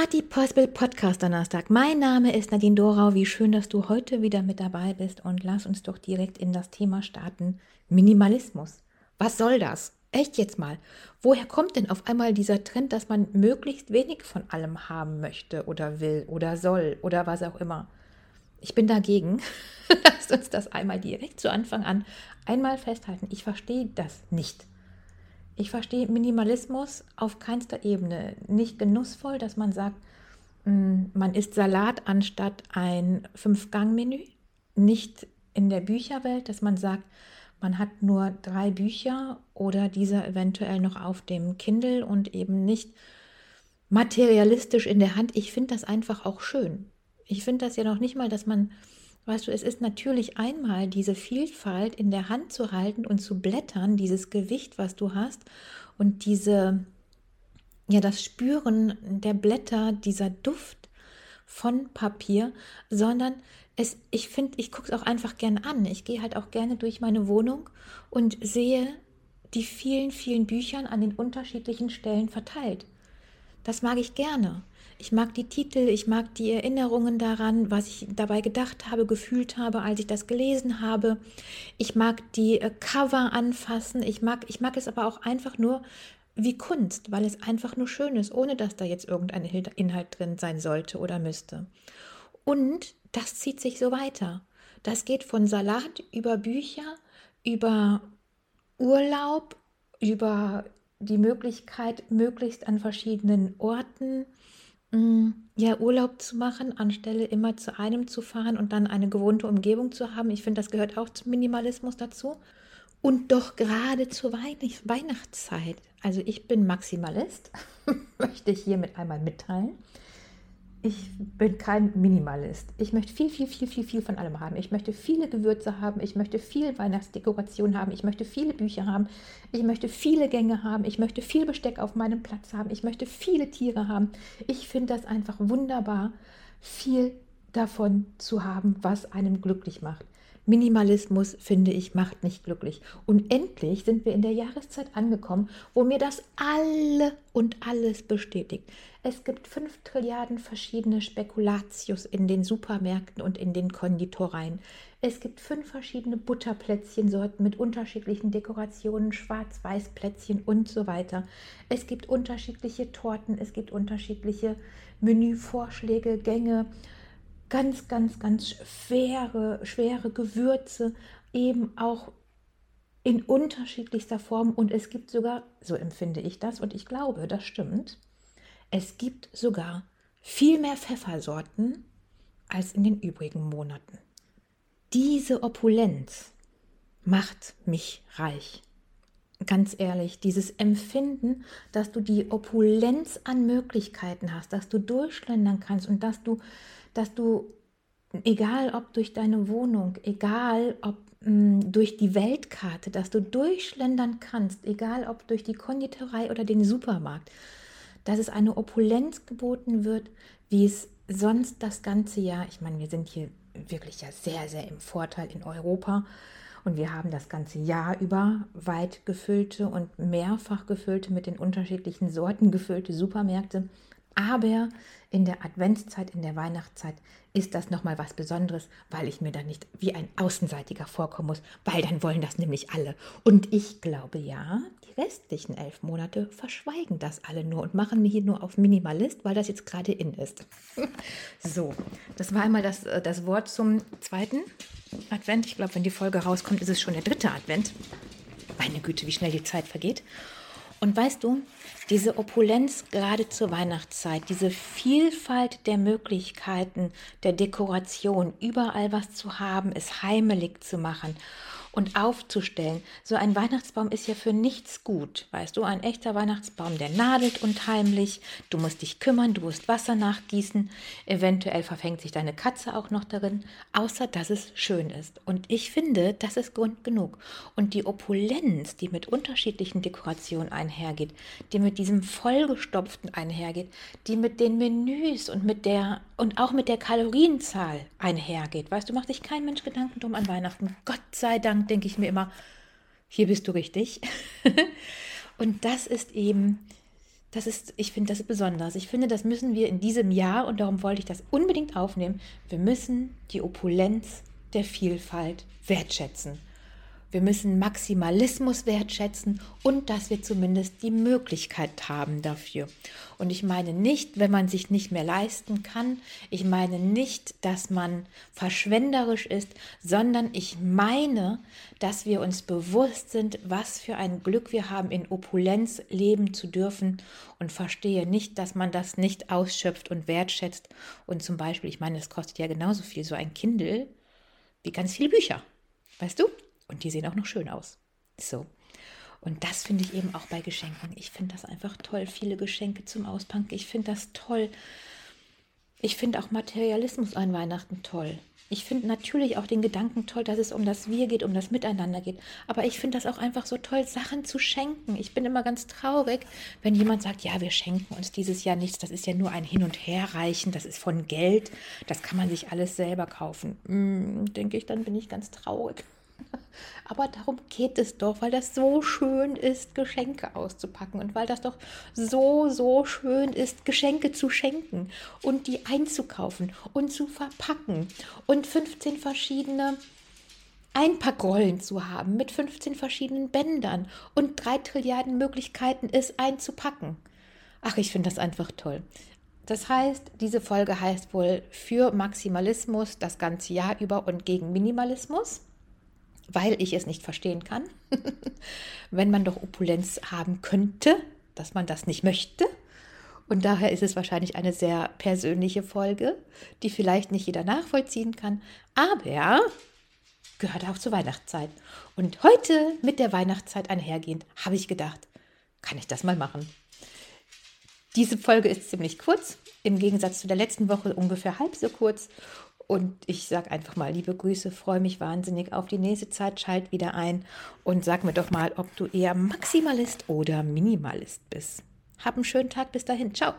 Party Possible Podcast Donnerstag. Mein Name ist Nadine Dorau. Wie schön, dass du heute wieder mit dabei bist und lass uns doch direkt in das Thema starten. Minimalismus. Was soll das? Echt jetzt mal. Woher kommt denn auf einmal dieser Trend, dass man möglichst wenig von allem haben möchte oder will oder soll oder was auch immer? Ich bin dagegen. Lasst uns das einmal direkt zu Anfang an einmal festhalten. Ich verstehe das nicht. Ich verstehe Minimalismus auf keinster Ebene. Nicht genussvoll, dass man sagt, mm, man isst Salat anstatt ein Fünf-Gang-Menü. Nicht in der Bücherwelt, dass man sagt, man hat nur drei Bücher oder dieser eventuell noch auf dem Kindle und eben nicht materialistisch in der Hand. Ich finde das einfach auch schön. Ich finde das ja noch nicht mal, dass man Weißt du, es ist natürlich einmal diese Vielfalt in der Hand zu halten und zu blättern, dieses Gewicht, was du hast und diese, ja, das Spüren der Blätter, dieser Duft von Papier, sondern es, ich finde, ich gucke es auch einfach gerne an. Ich gehe halt auch gerne durch meine Wohnung und sehe die vielen, vielen Büchern an den unterschiedlichen Stellen verteilt. Das mag ich gerne. Ich mag die Titel, ich mag die Erinnerungen daran, was ich dabei gedacht habe, gefühlt habe, als ich das gelesen habe. Ich mag die äh, Cover anfassen. Ich mag, ich mag es aber auch einfach nur wie Kunst, weil es einfach nur schön ist, ohne dass da jetzt irgendein Inhalt drin sein sollte oder müsste. Und das zieht sich so weiter. Das geht von Salat über Bücher, über Urlaub, über die Möglichkeit, möglichst an verschiedenen Orten ja, Urlaub zu machen, anstelle immer zu einem zu fahren und dann eine gewohnte Umgebung zu haben. Ich finde, das gehört auch zum Minimalismus dazu. Und doch gerade zur Weihnachtszeit. Also ich bin Maximalist, möchte ich hiermit einmal mitteilen ich bin kein Minimalist. Ich möchte viel, viel, viel, viel, viel von allem haben. Ich möchte viele Gewürze haben. Ich möchte viel Weihnachtsdekoration haben. Ich möchte viele Bücher haben. Ich möchte viele Gänge haben. Ich möchte viel Besteck auf meinem Platz haben. Ich möchte viele Tiere haben. Ich finde das einfach wunderbar, viel davon zu haben, was einem glücklich macht. Minimalismus, finde ich, macht nicht glücklich. Und endlich sind wir in der Jahreszeit angekommen, wo mir das alle und alles bestätigt. Es gibt fünf Trilliarden verschiedene Spekulatius in den Supermärkten und in den Konditoreien. Es gibt fünf verschiedene Butterplätzchensorten mit unterschiedlichen Dekorationen, Schwarz-Weiß-Plätzchen und so weiter. Es gibt unterschiedliche Torten, es gibt unterschiedliche Menüvorschläge, Gänge ganz, ganz, ganz schwere, schwere Gewürze, eben auch in unterschiedlichster Form. Und es gibt sogar, so empfinde ich das, und ich glaube, das stimmt, es gibt sogar viel mehr Pfeffersorten als in den übrigen Monaten. Diese Opulenz macht mich reich. Ganz ehrlich, dieses Empfinden, dass du die Opulenz an Möglichkeiten hast, dass du durchschlendern kannst und dass du dass du, egal ob durch deine Wohnung, egal ob mh, mm, durch die Weltkarte, dass du durchschlendern kannst, egal ob durch die Konditorei oder den Supermarkt, dass es eine Opulenz geboten wird, wie es sonst das ganze Jahr, ich meine, wir sind hier wirklich ja sehr, sehr im Vorteil in Europa und wir haben das ganze Jahr über weit gefüllte und mehrfach gefüllte mit den unterschiedlichen Sorten gefüllte Supermärkte. Aber in der Adventszeit, in der Weihnachtszeit ist das nochmal was Besonderes, weil ich mir dann nicht wie ein Außenseitiger vorkommen muss, weil dann wollen das nämlich alle. Und ich glaube ja, die restlichen elf Monate verschweigen das alle nur und machen mir hier nur auf Minimalist, weil das jetzt gerade in ist. so, das war einmal das, äh, das Wort zum zweiten Advent. Ich glaube, wenn die Folge rauskommt, ist es schon der dritte Advent. Meine Güte, wie schnell die Zeit vergeht. Und weißt du, diese Opulenz gerade zur Weihnachtszeit, diese Vielfalt der Möglichkeiten, der Dekoration, überall was zu haben, es heimelig zu machen und aufzustellen. So ein Weihnachtsbaum ist ja für nichts gut. Weißt du, ein echter Weihnachtsbaum, der nadelt unheimlich. Du musst dich kümmern, du musst Wasser nachgießen. Eventuell verfängt sich deine Katze auch noch darin, außer dass es schön ist. Und ich finde, das ist Grund genug. Und die Opulenz, die mit unterschiedlichen Dekorationen einhergeht, die mit diesem vollgestopften einhergeht, die mit den Menüs und mit der und auch mit der Kalorienzahl einhergeht. Weißt du, macht sich kein Mensch Gedanken drum an Weihnachten. Gott sei Dank denke ich mir immer, hier bist du richtig. und das ist eben das ist, ich finde das besonders. Ich finde, das müssen wir in diesem Jahr, und darum wollte ich das unbedingt aufnehmen, wir müssen die Opulenz der Vielfalt wertschätzen. Wir müssen Maximalismus wertschätzen und dass wir zumindest die Möglichkeit haben dafür. Und ich meine nicht, wenn man sich nicht mehr leisten kann. Ich meine nicht, dass man verschwenderisch ist, sondern ich meine, dass wir uns bewusst sind, was für ein Glück wir haben, in Opulenz leben zu dürfen und verstehe nicht, dass man das nicht ausschöpft und wertschätzt. Und zum Beispiel, ich meine, es kostet ja genauso viel so ein Kindle wie ganz viele Bücher. Weißt du? Und die sehen auch noch schön aus. So. Und das finde ich eben auch bei Geschenken. Ich finde das einfach toll. Viele Geschenke zum Auspacken. Ich finde das toll. Ich finde auch Materialismus an Weihnachten toll. Ich finde natürlich auch den Gedanken toll, dass es um das Wir geht, um das Miteinander geht. Aber ich finde das auch einfach so toll, Sachen zu schenken. Ich bin immer ganz traurig, wenn jemand sagt, ja, wir schenken uns dieses Jahr nichts. Das ist ja nur ein Hin- und Herreichen. Das ist von Geld. Das kann man sich alles selber kaufen. Hm, denke ich, dann bin ich ganz traurig. Aber darum geht es doch, weil das so schön ist, Geschenke auszupacken und weil das doch so, so schön ist, Geschenke zu schenken und die einzukaufen und zu verpacken und 15 verschiedene Einpackrollen zu haben mit 15 verschiedenen Bändern und drei Trilliarden Möglichkeiten, es einzupacken. Ach, ich finde das einfach toll. Das heißt, diese Folge heißt wohl für Maximalismus das ganze Jahr über und gegen Minimalismus weil ich es nicht verstehen kann, wenn man doch Opulenz haben könnte, dass man das nicht möchte. Und daher ist es wahrscheinlich eine sehr persönliche Folge, die vielleicht nicht jeder nachvollziehen kann, aber gehört auch zur Weihnachtszeit. Und heute mit der Weihnachtszeit einhergehend habe ich gedacht, kann ich das mal machen. Diese Folge ist ziemlich kurz, im Gegensatz zu der letzten Woche ungefähr halb so kurz. Und ich sage einfach mal liebe Grüße, freue mich wahnsinnig auf die nächste Zeit. Schalt wieder ein und sag mir doch mal, ob du eher Maximalist oder Minimalist bist. Hab einen schönen Tag bis dahin. Ciao.